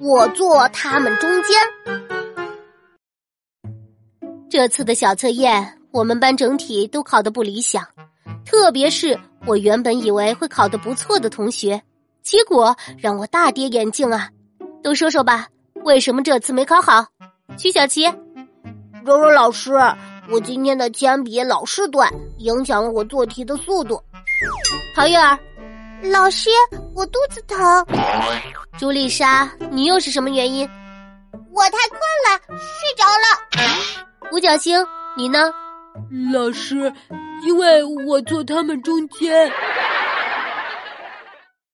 我坐他们中间。这次的小测验，我们班整体都考得不理想，特别是我原本以为会考得不错的同学，结果让我大跌眼镜啊！都说说吧，为什么这次没考好？曲小琪，柔柔老师，我今天的铅笔老是断，影响了我做题的速度。陶月儿，老师，我肚子疼。朱丽莎，你又是什么原因？我太困了，睡着了。五角星，你呢？老师，因为我坐他们中间。